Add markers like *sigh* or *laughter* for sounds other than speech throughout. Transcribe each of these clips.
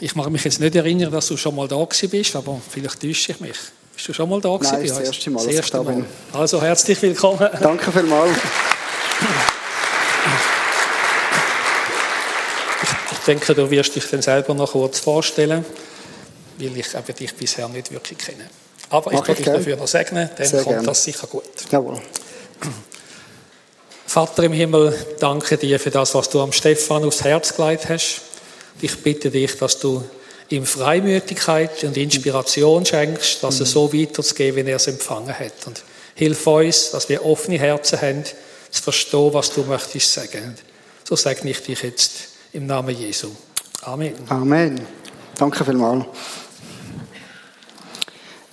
Ich mag mich jetzt nicht erinnern, dass du schon mal da bist, aber vielleicht täusche ich mich. Bist du schon mal da gewesen? Nein, das erste Mal, das erste Mal. Also herzlich willkommen. Danke vielmals. Ich denke, du wirst dich dann selber noch kurz vorstellen, weil ich eben dich bisher nicht wirklich kenne. Aber ich kann ich dich gern. dafür noch segnen, dann Sehr kommt gerne. das sicher gut. Jawohl. Vater im Himmel, danke dir für das, was du am Stefan aufs Herz gelegt hast. Ich bitte dich, dass du ihm Freimütigkeit und Inspiration schenkst, dass er so weiterzugeben, wie er es empfangen hat. Und hilf uns, dass wir offene Herzen haben, zu verstehen, was du möchtest sagen. So segne ich dich jetzt im Namen Jesu. Amen. Amen. Danke vielmals.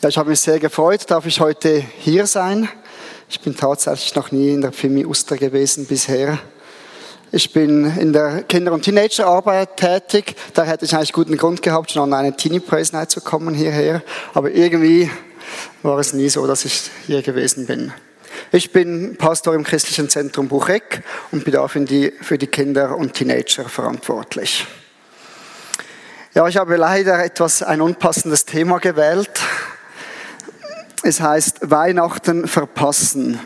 Ja, ich habe mich sehr gefreut, darf ich heute hier sein. Ich bin tatsächlich noch nie in der Fimi Uster gewesen bisher. Ich bin in der Kinder- und Teenagerarbeit tätig. Da hätte ich eigentlich guten Grund gehabt, schon an eine Teenie Praise zu kommen hierher. Aber irgendwie war es nie so, dass ich hier gewesen bin. Ich bin Pastor im christlichen Zentrum Bucheck und bin da für die, für die Kinder und Teenager verantwortlich. Ja, ich habe leider etwas ein unpassendes Thema gewählt. Es heißt Weihnachten verpassen.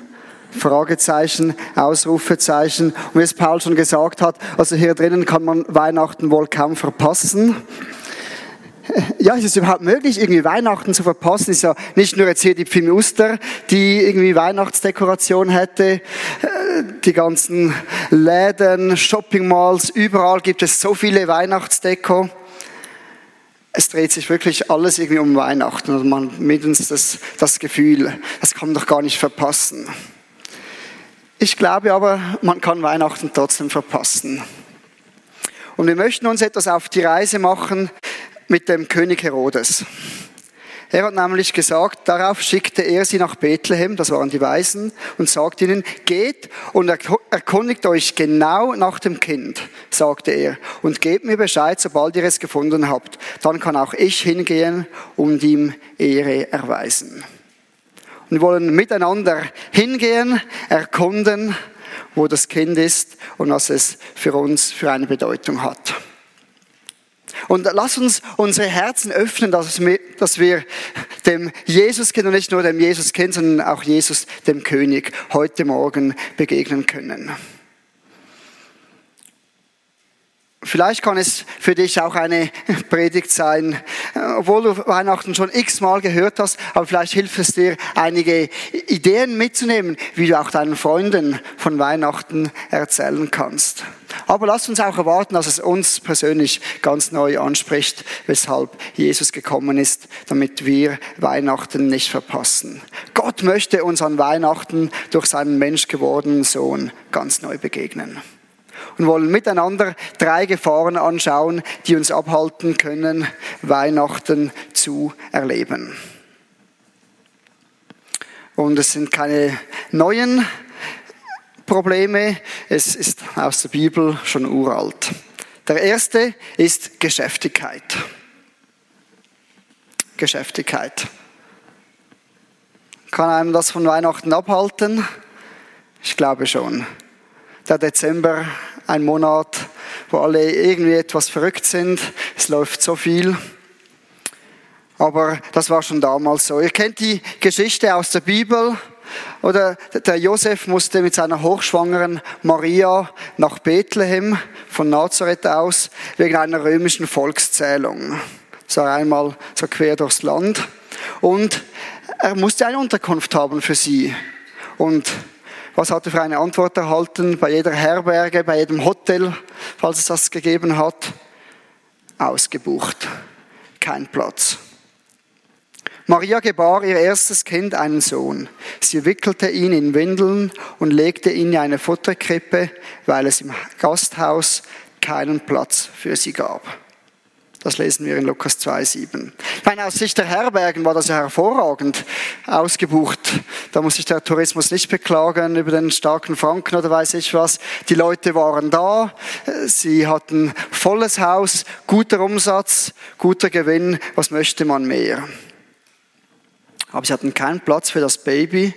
Fragezeichen, Ausrufezeichen. Und wie es Paul schon gesagt hat, also hier drinnen kann man Weihnachten wohl kaum verpassen. Ja, ist es überhaupt möglich, irgendwie Weihnachten zu verpassen? Ist ja nicht nur jetzt hier die Pfimi Uster, die irgendwie Weihnachtsdekoration hätte. Äh, Die ganzen Läden, Shopping Malls, überall gibt es so viele Weihnachtsdeko. Es dreht sich wirklich alles irgendwie um Weihnachten und man hat mindestens das, das Gefühl, das kann man doch gar nicht verpassen. Ich glaube aber, man kann Weihnachten trotzdem verpassen. Und wir möchten uns etwas auf die Reise machen mit dem König Herodes. Er hat nämlich gesagt, darauf schickte er sie nach Bethlehem, das waren die Weisen, und sagte ihnen, geht und erk- erkundigt euch genau nach dem Kind, sagte er, und gebt mir Bescheid, sobald ihr es gefunden habt. Dann kann auch ich hingehen und ihm Ehre erweisen. Und wir wollen miteinander hingehen, erkunden, wo das Kind ist und was es für uns für eine Bedeutung hat. Und lass uns unsere Herzen öffnen, dass wir, dass wir dem Jesuskind und nicht nur dem Jesuskind, sondern auch Jesus, dem König, heute Morgen begegnen können. Vielleicht kann es für dich auch eine *laughs* Predigt sein, obwohl du Weihnachten schon x-mal gehört hast, aber vielleicht hilft es dir, einige Ideen mitzunehmen, wie du auch deinen Freunden von Weihnachten erzählen kannst. Aber lass uns auch erwarten, dass es uns persönlich ganz neu anspricht, weshalb Jesus gekommen ist, damit wir Weihnachten nicht verpassen. Gott möchte uns an Weihnachten durch seinen menschgewordenen Sohn ganz neu begegnen und wollen miteinander drei Gefahren anschauen, die uns abhalten können, Weihnachten zu erleben. Und es sind keine neuen Probleme, es ist aus der Bibel schon uralt. Der erste ist Geschäftigkeit. Geschäftigkeit. Kann einem das von Weihnachten abhalten? Ich glaube schon der Dezember, ein Monat, wo alle irgendwie etwas verrückt sind. Es läuft so viel. Aber das war schon damals so. Ihr kennt die Geschichte aus der Bibel. Oder der Josef musste mit seiner hochschwangeren Maria nach Bethlehem von Nazareth aus wegen einer römischen Volkszählung. War einmal so quer durchs Land. Und er musste eine Unterkunft haben für sie. Und was hat er für eine Antwort erhalten bei jeder Herberge, bei jedem Hotel, falls es das gegeben hat? Ausgebucht. Kein Platz. Maria gebar ihr erstes Kind, einen Sohn. Sie wickelte ihn in Windeln und legte ihn in eine Futterkrippe, weil es im Gasthaus keinen Platz für sie gab. Das lesen wir in Lukas 2,7. Ich meine, aus Sicht der Herbergen war das ja hervorragend ausgebucht. Da muss sich der Tourismus nicht beklagen über den starken Franken oder weiß ich was. Die Leute waren da, sie hatten volles Haus, guter Umsatz, guter Gewinn. Was möchte man mehr? Aber sie hatten keinen Platz für das Baby.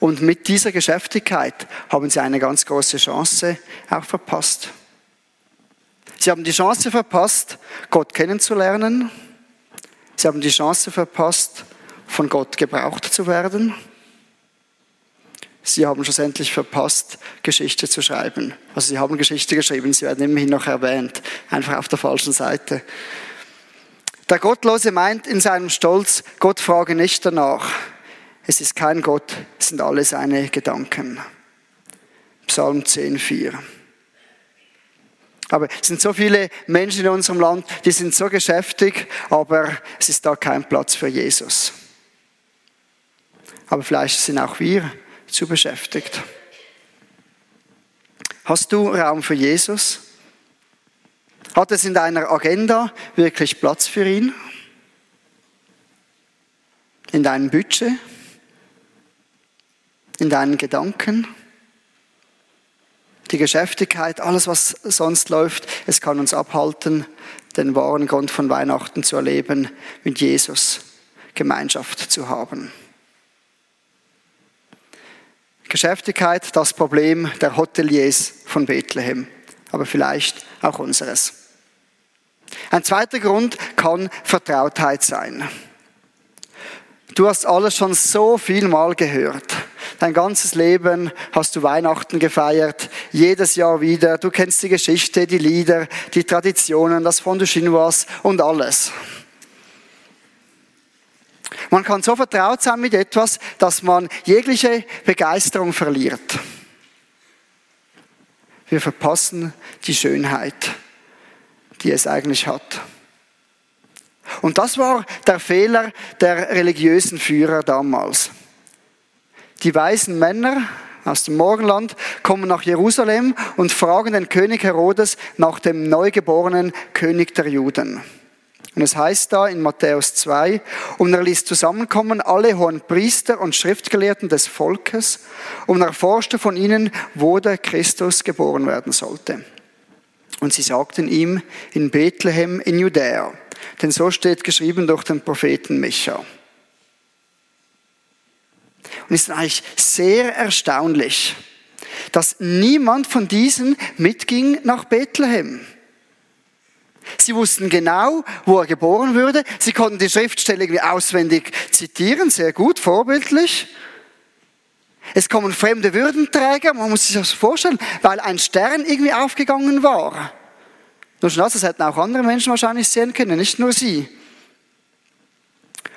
Und mit dieser Geschäftigkeit haben sie eine ganz große Chance auch verpasst. Sie haben die Chance verpasst, Gott kennenzulernen. Sie haben die Chance verpasst, von Gott gebraucht zu werden. Sie haben schlussendlich verpasst, Geschichte zu schreiben. Also sie haben Geschichte geschrieben, sie werden immerhin noch erwähnt, einfach auf der falschen Seite. Der Gottlose meint in seinem Stolz, Gott frage nicht danach. Es ist kein Gott, es sind alle seine Gedanken. Psalm 10, 4. Aber es sind so viele Menschen in unserem Land, die sind so geschäftig, aber es ist da kein Platz für Jesus. Aber vielleicht sind auch wir zu beschäftigt. Hast du Raum für Jesus? Hat es in deiner Agenda wirklich Platz für ihn? In deinem Budget? In deinen Gedanken? Die Geschäftigkeit, alles was sonst läuft, es kann uns abhalten, den wahren Grund von Weihnachten zu erleben, mit Jesus Gemeinschaft zu haben. Geschäftigkeit, das Problem der Hoteliers von Bethlehem, aber vielleicht auch unseres. Ein zweiter Grund kann Vertrautheit sein. Du hast alles schon so viel Mal gehört. Dein ganzes Leben hast du Weihnachten gefeiert, jedes Jahr wieder. Du kennst die Geschichte, die Lieder, die Traditionen, das Fondue Chinoise und alles. Man kann so vertraut sein mit etwas, dass man jegliche Begeisterung verliert. Wir verpassen die Schönheit, die es eigentlich hat. Und das war der Fehler der religiösen Führer damals. Die weisen Männer aus dem Morgenland kommen nach Jerusalem und fragen den König Herodes nach dem neugeborenen König der Juden. Und es heißt da in Matthäus 2, und er ließ zusammenkommen alle hohen Priester und Schriftgelehrten des Volkes und erforschte von ihnen, wo der Christus geboren werden sollte. Und sie sagten ihm in Bethlehem in Judäa, denn so steht geschrieben durch den Propheten Micha. Und es ist eigentlich sehr erstaunlich, dass niemand von diesen mitging nach Bethlehem. Sie wussten genau, wo er geboren würde. Sie konnten die Schriftstelle irgendwie auswendig zitieren, sehr gut, vorbildlich. Es kommen fremde Würdenträger, man muss sich das vorstellen, weil ein Stern irgendwie aufgegangen war. Nur schon das, das hätten auch andere Menschen wahrscheinlich sehen können, nicht nur sie.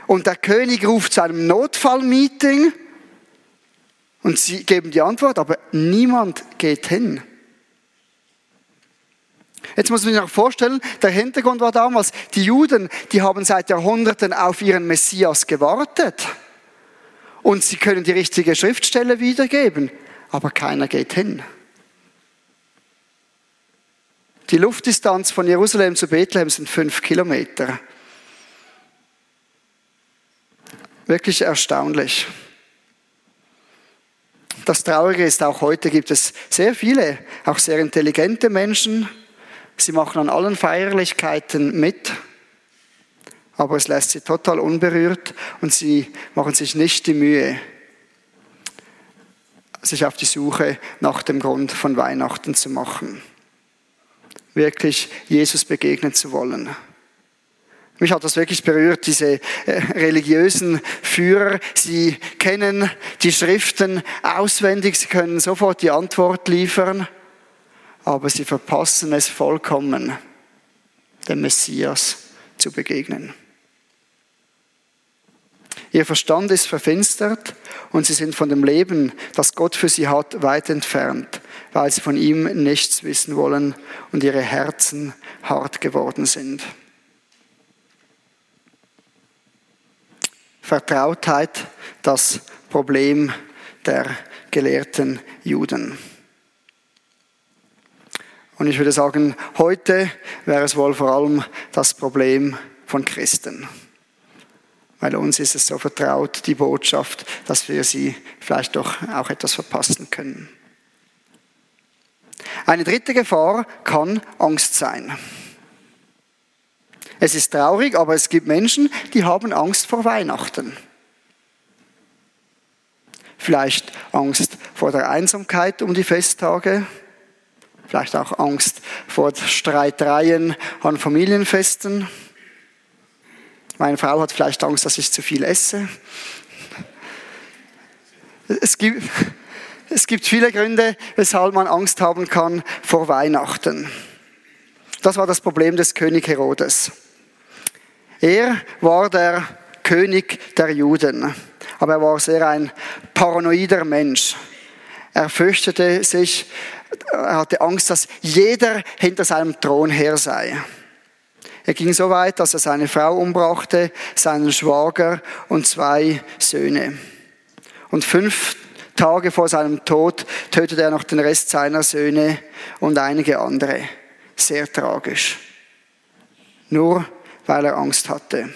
Und der König ruft zu einem Notfallmeeting und sie geben die Antwort, aber niemand geht hin. Jetzt muss man sich noch vorstellen, der Hintergrund war damals, die Juden, die haben seit Jahrhunderten auf ihren Messias gewartet. Und sie können die richtige Schriftstelle wiedergeben, aber keiner geht hin. Die Luftdistanz von Jerusalem zu Bethlehem sind fünf Kilometer. Wirklich erstaunlich. Das Traurige ist, auch heute gibt es sehr viele, auch sehr intelligente Menschen, Sie machen an allen Feierlichkeiten mit, aber es lässt sie total unberührt und sie machen sich nicht die Mühe, sich auf die Suche nach dem Grund von Weihnachten zu machen. Wirklich Jesus begegnen zu wollen. Mich hat das wirklich berührt, diese äh, religiösen Führer. Sie kennen die Schriften auswendig, sie können sofort die Antwort liefern aber sie verpassen es vollkommen, dem Messias zu begegnen. Ihr Verstand ist verfinstert und sie sind von dem Leben, das Gott für sie hat, weit entfernt, weil sie von ihm nichts wissen wollen und ihre Herzen hart geworden sind. Vertrautheit, das Problem der gelehrten Juden. Und ich würde sagen, heute wäre es wohl vor allem das Problem von Christen. Weil uns ist es so vertraut, die Botschaft, dass wir sie vielleicht doch auch etwas verpassen können. Eine dritte Gefahr kann Angst sein. Es ist traurig, aber es gibt Menschen, die haben Angst vor Weihnachten. Vielleicht Angst vor der Einsamkeit um die Festtage, Vielleicht auch Angst vor Streitereien an Familienfesten. Meine Frau hat vielleicht Angst, dass ich zu viel esse. Es gibt, es gibt viele Gründe, weshalb man Angst haben kann vor Weihnachten. Das war das Problem des König Herodes. Er war der König der Juden, aber er war sehr ein paranoider Mensch. Er fürchtete sich, er hatte Angst, dass jeder hinter seinem Thron her sei. Er ging so weit, dass er seine Frau umbrachte, seinen Schwager und zwei Söhne. Und fünf Tage vor seinem Tod tötete er noch den Rest seiner Söhne und einige andere. Sehr tragisch. Nur weil er Angst hatte.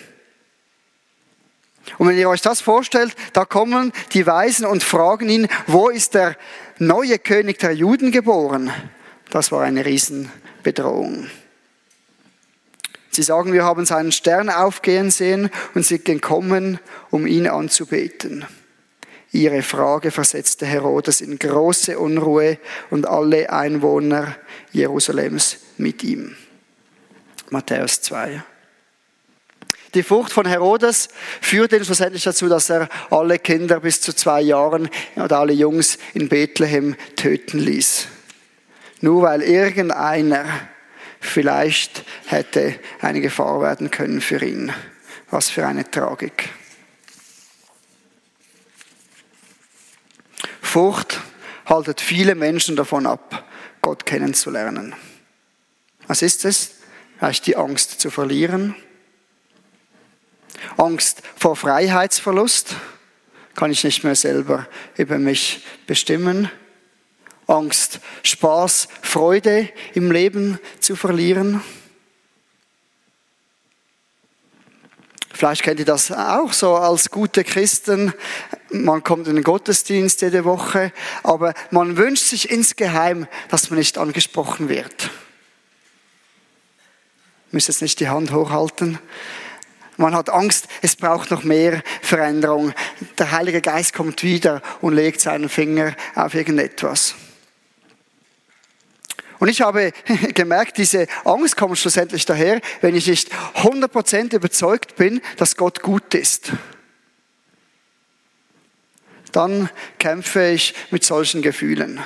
Und wenn ihr euch das vorstellt, da kommen die Weisen und fragen ihn, wo ist der neue König der Juden geboren? Das war eine Riesenbedrohung. Sie sagen, wir haben seinen Stern aufgehen sehen und sind gekommen, um ihn anzubeten. Ihre Frage versetzte Herodes in große Unruhe und alle Einwohner Jerusalems mit ihm. Matthäus 2. Die Furcht von Herodes führte ihn schlussendlich dazu, dass er alle Kinder bis zu zwei Jahren oder alle Jungs in Bethlehem töten ließ. Nur weil irgendeiner vielleicht hätte eine Gefahr werden können für ihn. Was für eine Tragik. Furcht haltet viele Menschen davon ab, Gott kennenzulernen. Was ist es? Vielleicht die Angst zu verlieren. Angst vor Freiheitsverlust. Kann ich nicht mehr selber über mich bestimmen. Angst, Spaß, Freude im Leben zu verlieren. Vielleicht kennt ihr das auch so als gute Christen. Man kommt in den Gottesdienst jede Woche, aber man wünscht sich insgeheim, dass man nicht angesprochen wird. Muss jetzt nicht die Hand hochhalten. Man hat Angst, es braucht noch mehr Veränderung. Der Heilige Geist kommt wieder und legt seinen Finger auf irgendetwas. Und ich habe *laughs* gemerkt, diese Angst kommt schlussendlich daher, wenn ich nicht 100% überzeugt bin, dass Gott gut ist. Dann kämpfe ich mit solchen Gefühlen.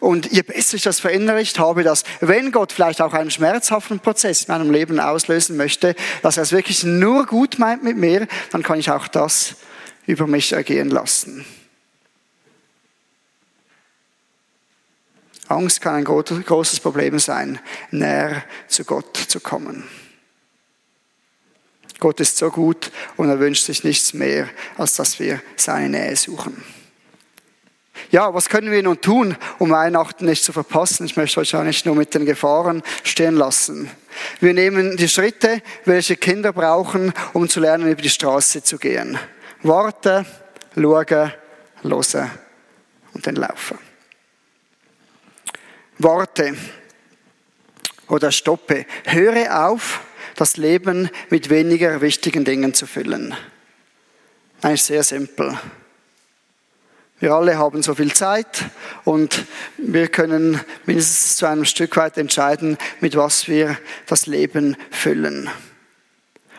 Und je besser ich das verinnerlicht habe, dass wenn Gott vielleicht auch einen schmerzhaften Prozess in meinem Leben auslösen möchte, dass er es wirklich nur gut meint mit mir, dann kann ich auch das über mich ergehen lassen. Angst kann ein großes Problem sein, näher zu Gott zu kommen. Gott ist so gut und er wünscht sich nichts mehr, als dass wir seine Nähe suchen. Ja, was können wir nun tun, um Weihnachten nicht zu verpassen? Ich möchte euch ja nicht nur mit den Gefahren stehen lassen. Wir nehmen die Schritte, welche Kinder brauchen, um zu lernen, über die Straße zu gehen. Warte, schauen, hören und dann laufen. Warte oder stoppe. Höre auf, das Leben mit weniger wichtigen Dingen zu füllen. Eigentlich sehr simpel. Wir alle haben so viel Zeit und wir können mindestens zu einem Stück weit entscheiden, mit was wir das Leben füllen.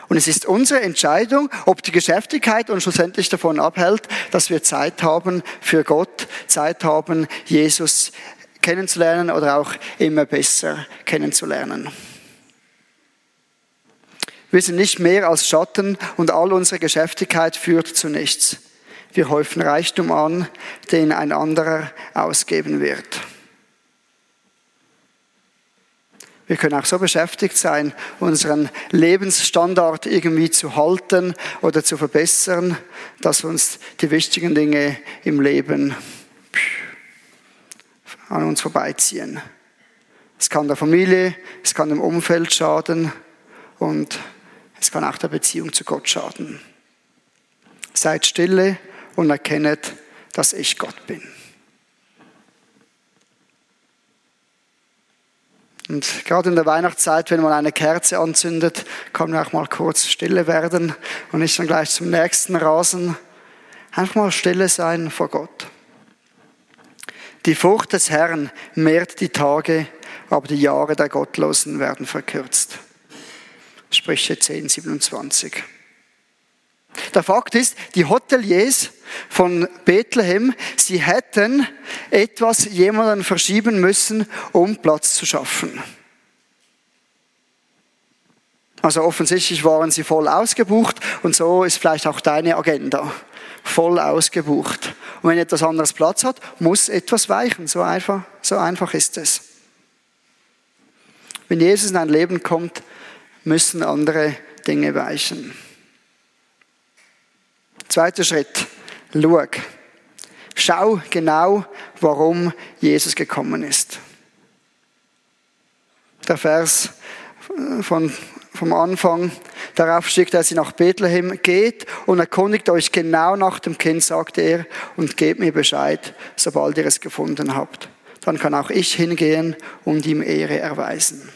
Und es ist unsere Entscheidung, ob die Geschäftigkeit uns schlussendlich davon abhält, dass wir Zeit haben für Gott, Zeit haben, Jesus kennenzulernen oder auch immer besser kennenzulernen. Wir sind nicht mehr als Schatten und all unsere Geschäftigkeit führt zu nichts. Wir häufen Reichtum an, den ein anderer ausgeben wird. Wir können auch so beschäftigt sein, unseren Lebensstandard irgendwie zu halten oder zu verbessern, dass uns die wichtigen Dinge im Leben an uns vorbeiziehen. Es kann der Familie, es kann dem Umfeld schaden und es kann auch der Beziehung zu Gott schaden. Seid stille und erkennet, dass ich Gott bin. Und gerade in der Weihnachtszeit, wenn man eine Kerze anzündet, kann man auch mal kurz stille werden und nicht dann gleich zum nächsten rasen. Einfach mal stille sein vor Gott. Die Furcht des Herrn mehrt die Tage, aber die Jahre der Gottlosen werden verkürzt. Sprüche 10, 27. Der Fakt ist, die Hoteliers von Bethlehem, sie hätten etwas jemanden verschieben müssen, um Platz zu schaffen. Also offensichtlich waren sie voll ausgebucht und so ist vielleicht auch deine Agenda voll ausgebucht. Und wenn etwas anderes Platz hat, muss etwas weichen. So einfach, so einfach ist es. Wenn Jesus in dein Leben kommt, müssen andere Dinge weichen. Zweiter Schritt. Schau. Schau genau, warum Jesus gekommen ist. Der Vers von, vom Anfang, darauf schickt er sie nach Bethlehem, geht und erkundigt euch genau nach dem Kind, sagte er, und gebt mir Bescheid, sobald ihr es gefunden habt. Dann kann auch ich hingehen und ihm Ehre erweisen.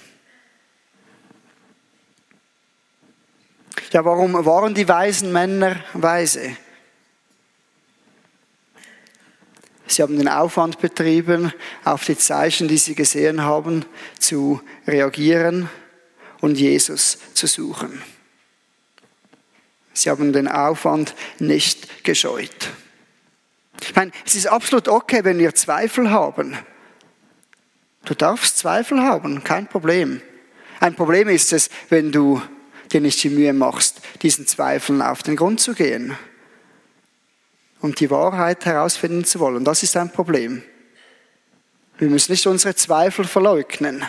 Ja, warum waren die weisen Männer weise? Sie haben den Aufwand betrieben, auf die Zeichen, die sie gesehen haben, zu reagieren und Jesus zu suchen. Sie haben den Aufwand nicht gescheut. Ich meine, es ist absolut okay, wenn wir Zweifel haben. Du darfst Zweifel haben, kein Problem. Ein Problem ist es, wenn du dir nicht die Mühe machst, diesen Zweifeln auf den Grund zu gehen und die Wahrheit herausfinden zu wollen. Das ist ein Problem. Wir müssen nicht unsere Zweifel verleugnen.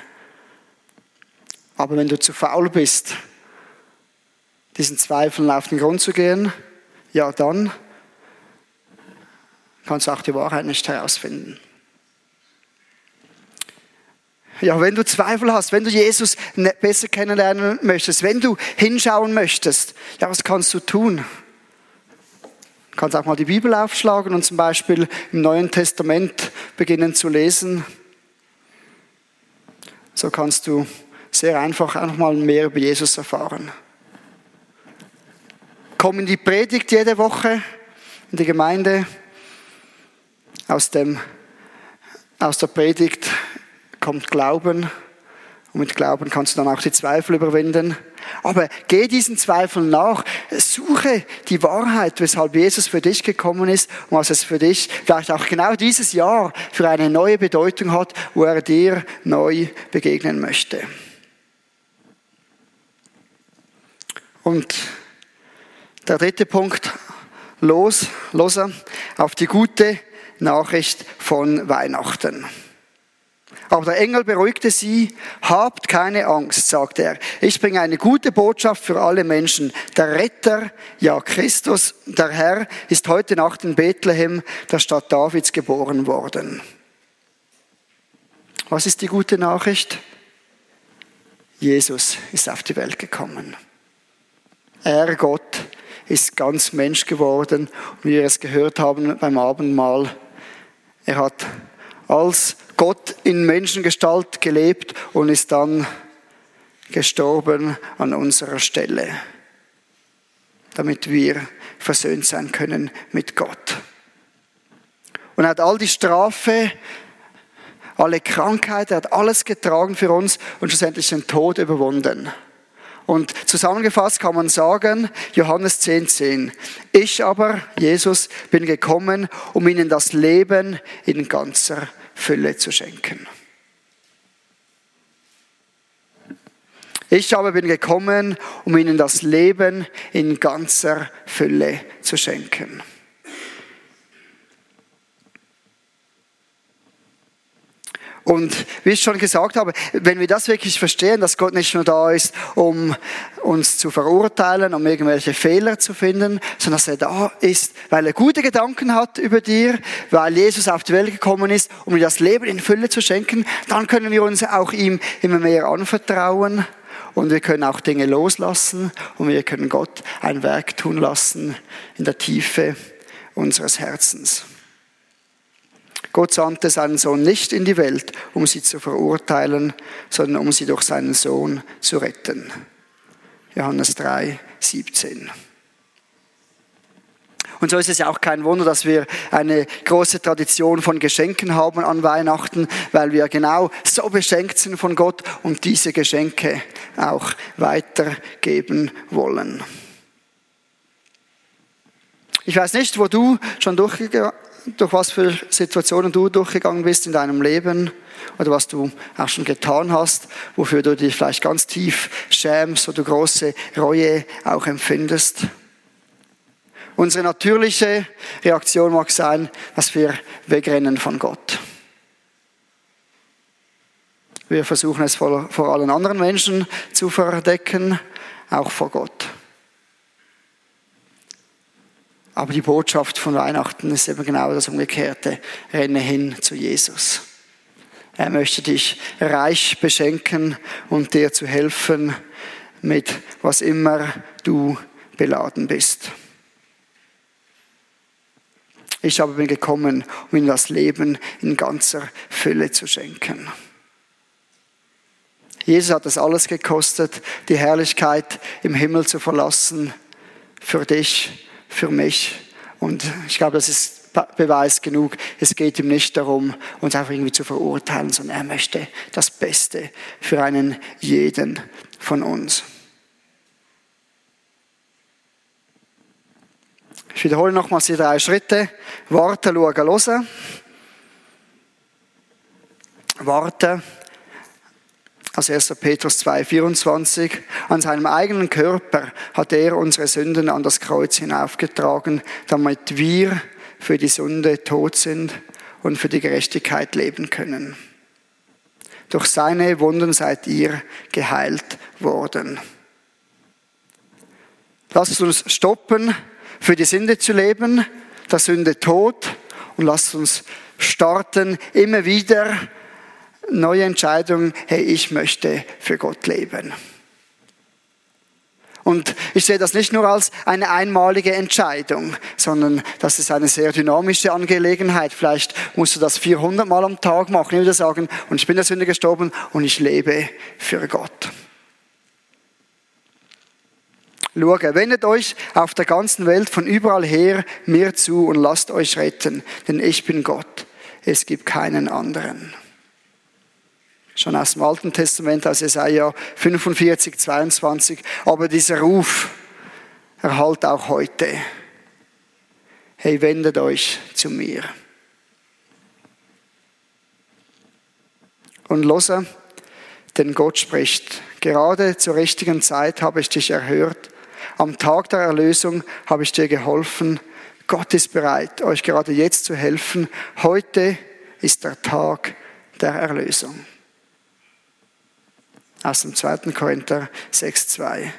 Aber wenn du zu faul bist, diesen Zweifeln auf den Grund zu gehen, ja dann kannst du auch die Wahrheit nicht herausfinden. Ja, wenn du Zweifel hast, wenn du Jesus ne, besser kennenlernen möchtest, wenn du hinschauen möchtest, ja, was kannst du tun? Du kannst auch mal die Bibel aufschlagen und zum Beispiel im Neuen Testament beginnen zu lesen. So kannst du sehr einfach einfach mal mehr über Jesus erfahren. Komm in die Predigt jede Woche in die Gemeinde. Aus, dem, aus der Predigt kommt Glauben und mit Glauben kannst du dann auch die Zweifel überwinden. Aber geh diesen Zweifeln nach, suche die Wahrheit, weshalb Jesus für dich gekommen ist und was es für dich vielleicht auch genau dieses Jahr für eine neue Bedeutung hat, wo er dir neu begegnen möchte. Und der dritte Punkt, los, loser, auf die gute Nachricht von Weihnachten. Aber der Engel beruhigte sie, habt keine Angst, sagte er. Ich bringe eine gute Botschaft für alle Menschen. Der Retter, ja Christus, der Herr, ist heute Nacht in Bethlehem, der Stadt Davids, geboren worden. Was ist die gute Nachricht? Jesus ist auf die Welt gekommen. Er, Gott, ist ganz Mensch geworden. Und wie wir es gehört haben beim Abendmahl, er hat als Gott in Menschengestalt gelebt und ist dann gestorben an unserer Stelle, damit wir versöhnt sein können mit Gott. Und er hat all die Strafe, alle Krankheit, er hat alles getragen für uns und schlussendlich den Tod überwunden. Und zusammengefasst kann man sagen, Johannes 10, 10. Ich aber, Jesus, bin gekommen, um ihnen das Leben in ganzer Fülle zu schenken. Ich aber bin gekommen, um ihnen das Leben in ganzer Fülle zu schenken. Und wie ich schon gesagt habe, wenn wir das wirklich verstehen, dass Gott nicht nur da ist, um uns zu verurteilen, um irgendwelche Fehler zu finden, sondern dass er da ist, weil er gute Gedanken hat über dir, weil Jesus auf die Welt gekommen ist, um dir das Leben in Fülle zu schenken, dann können wir uns auch ihm immer mehr anvertrauen und wir können auch Dinge loslassen und wir können Gott ein Werk tun lassen in der Tiefe unseres Herzens. Gott sandte seinen Sohn nicht in die Welt, um sie zu verurteilen, sondern um sie durch seinen Sohn zu retten. Johannes 3, 17. Und so ist es ja auch kein Wunder, dass wir eine große Tradition von Geschenken haben an Weihnachten, weil wir genau so beschenkt sind von Gott und diese Geschenke auch weitergeben wollen. Ich weiß nicht, wo du schon durchgegangen durch was für Situationen du durchgegangen bist in deinem Leben oder was du auch schon getan hast, wofür du dich vielleicht ganz tief schämst oder große Reue auch empfindest. Unsere natürliche Reaktion mag sein, dass wir wegrennen von Gott. Wir versuchen es vor, vor allen anderen Menschen zu verdecken, auch vor Gott. Aber die Botschaft von Weihnachten ist eben genau das Umgekehrte. Renne hin zu Jesus. Er möchte dich reich beschenken und dir zu helfen mit was immer du beladen bist. Ich aber bin gekommen, um ihm das Leben in ganzer Fülle zu schenken. Jesus hat das alles gekostet, die Herrlichkeit im Himmel zu verlassen, für dich, für mich. Und ich glaube, das ist Beweis genug. Es geht ihm nicht darum, uns einfach irgendwie zu verurteilen, sondern er möchte das Beste für einen jeden von uns. Ich wiederhole nochmals die drei Schritte. Warten, schauen, hören. Warten. Aus 1. Petrus 2, 24. An seinem eigenen Körper hat er unsere Sünden an das Kreuz hinaufgetragen, damit wir für die Sünde tot sind und für die Gerechtigkeit leben können. Durch seine Wunden seid ihr geheilt worden. Lasst uns stoppen, für die Sünde zu leben, der Sünde tot und lasst uns starten, immer wieder neue Entscheidungen, hey, ich möchte für Gott leben. Und ich sehe das nicht nur als eine einmalige Entscheidung, sondern das ist eine sehr dynamische Angelegenheit. Vielleicht musst du das 400 Mal am Tag machen, immer sagen, und ich bin der Sünde gestorben und ich lebe für Gott. Schauen, wendet euch auf der ganzen Welt von überall her mir zu und lasst euch retten, denn ich bin Gott. Es gibt keinen anderen. Schon aus dem Alten Testament, aus Jesaja 45, 22. Aber dieser Ruf erhalt auch heute. Hey, wendet euch zu mir. Und lose, denn Gott spricht. Gerade zur richtigen Zeit habe ich dich erhört am Tag der Erlösung habe ich dir geholfen. Gott ist bereit, euch gerade jetzt zu helfen. Heute ist der Tag der Erlösung. Aus dem 2. Korinther 6,2.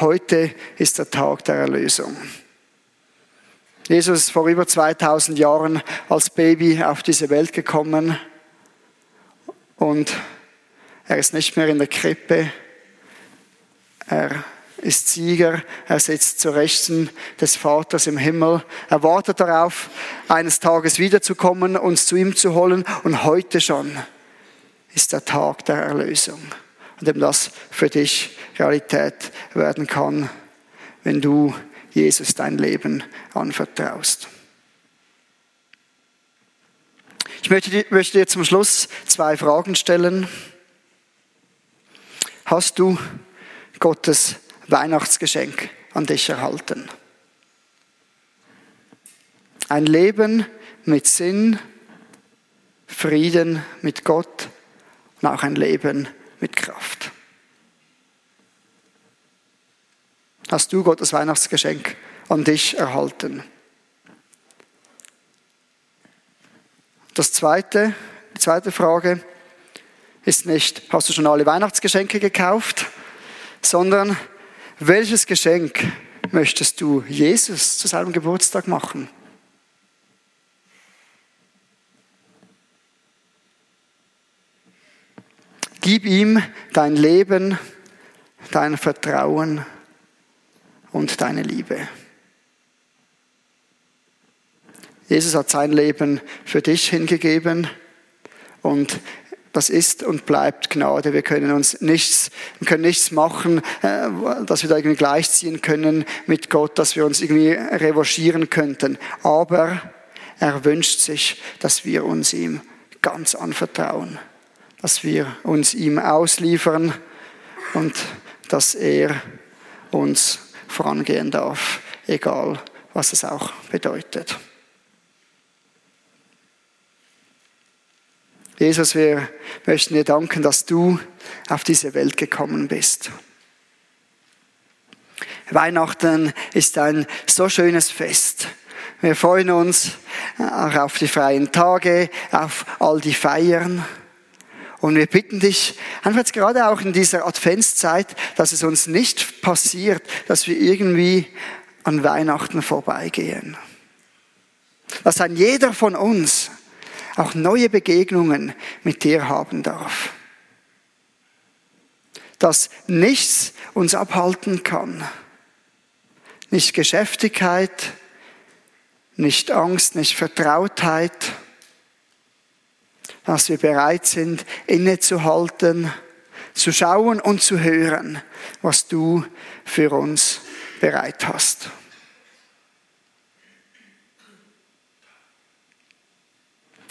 Heute ist der Tag der Erlösung. Jesus ist vor über 2000 Jahren als Baby auf diese Welt gekommen und er ist nicht mehr in der Krippe. Er ist Sieger, er sitzt zu Rechten des Vaters im Himmel. Er wartet darauf, eines Tages wiederzukommen, uns zu ihm zu holen. Und heute schon ist der Tag der Erlösung, an dem das für dich Realität werden kann, wenn du Jesus dein Leben anvertraust. Ich möchte dir zum Schluss zwei Fragen stellen. Hast du Gottes Weihnachtsgeschenk an dich erhalten. Ein Leben mit Sinn, Frieden mit Gott und auch ein Leben mit Kraft. Hast du Gottes Weihnachtsgeschenk an dich erhalten? Das zweite, die zweite Frage ist nicht, hast du schon alle Weihnachtsgeschenke gekauft, sondern welches Geschenk möchtest du Jesus zu seinem Geburtstag machen? Gib ihm dein Leben, dein Vertrauen und deine Liebe. Jesus hat sein Leben für dich hingegeben und das ist und bleibt Gnade. Wir können uns nichts, können nichts machen, äh, dass wir da irgendwie gleichziehen können mit Gott, dass wir uns irgendwie revanchieren könnten. Aber er wünscht sich, dass wir uns ihm ganz anvertrauen, dass wir uns ihm ausliefern und dass er uns vorangehen darf, egal was es auch bedeutet. Jesus, wir möchten dir danken, dass du auf diese Welt gekommen bist. Weihnachten ist ein so schönes Fest. Wir freuen uns auch auf die freien Tage, auf all die Feiern. Und wir bitten dich, einfach jetzt gerade auch in dieser Adventszeit, dass es uns nicht passiert, dass wir irgendwie an Weihnachten vorbeigehen. Dass ein jeder von uns auch neue Begegnungen mit dir haben darf. Dass nichts uns abhalten kann. Nicht Geschäftigkeit, nicht Angst, nicht Vertrautheit. Dass wir bereit sind, innezuhalten, zu schauen und zu hören, was du für uns bereit hast.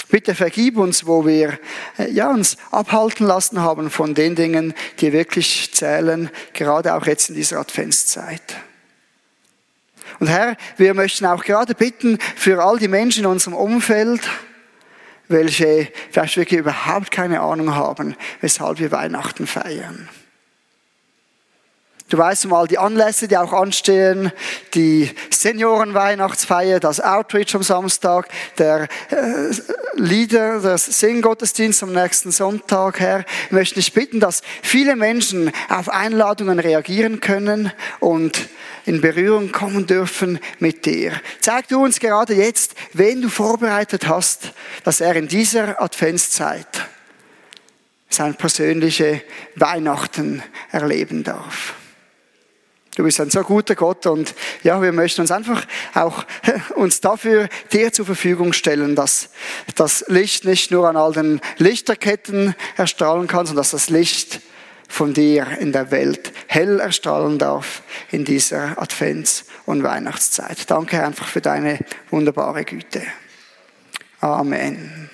Bitte vergib uns, wo wir äh, ja, uns abhalten lassen haben von den Dingen, die wirklich zählen, gerade auch jetzt in dieser Adventszeit. Und Herr, wir möchten auch gerade bitten für all die Menschen in unserem Umfeld, welche vielleicht wirklich überhaupt keine Ahnung haben, weshalb wir Weihnachten feiern. Du weißt mal die Anlässe, die auch anstehen, die Seniorenweihnachtsfeier, das Outreach am Samstag, der äh, Lieder, das Singgottesdienst am nächsten Sonntag, Herr. Ich möchte dich bitten, dass viele Menschen auf Einladungen reagieren können und in Berührung kommen dürfen mit dir. Zeig du uns gerade jetzt, wen du vorbereitet hast, dass er in dieser Adventszeit sein persönliche Weihnachten erleben darf. Du bist ein so guter Gott und ja, wir möchten uns einfach auch *laughs* uns dafür dir zur Verfügung stellen, dass das Licht nicht nur an all den Lichterketten erstrahlen kann, sondern dass das Licht von dir in der Welt hell erstrahlen darf in dieser Advents- und Weihnachtszeit. Danke einfach für deine wunderbare Güte. Amen.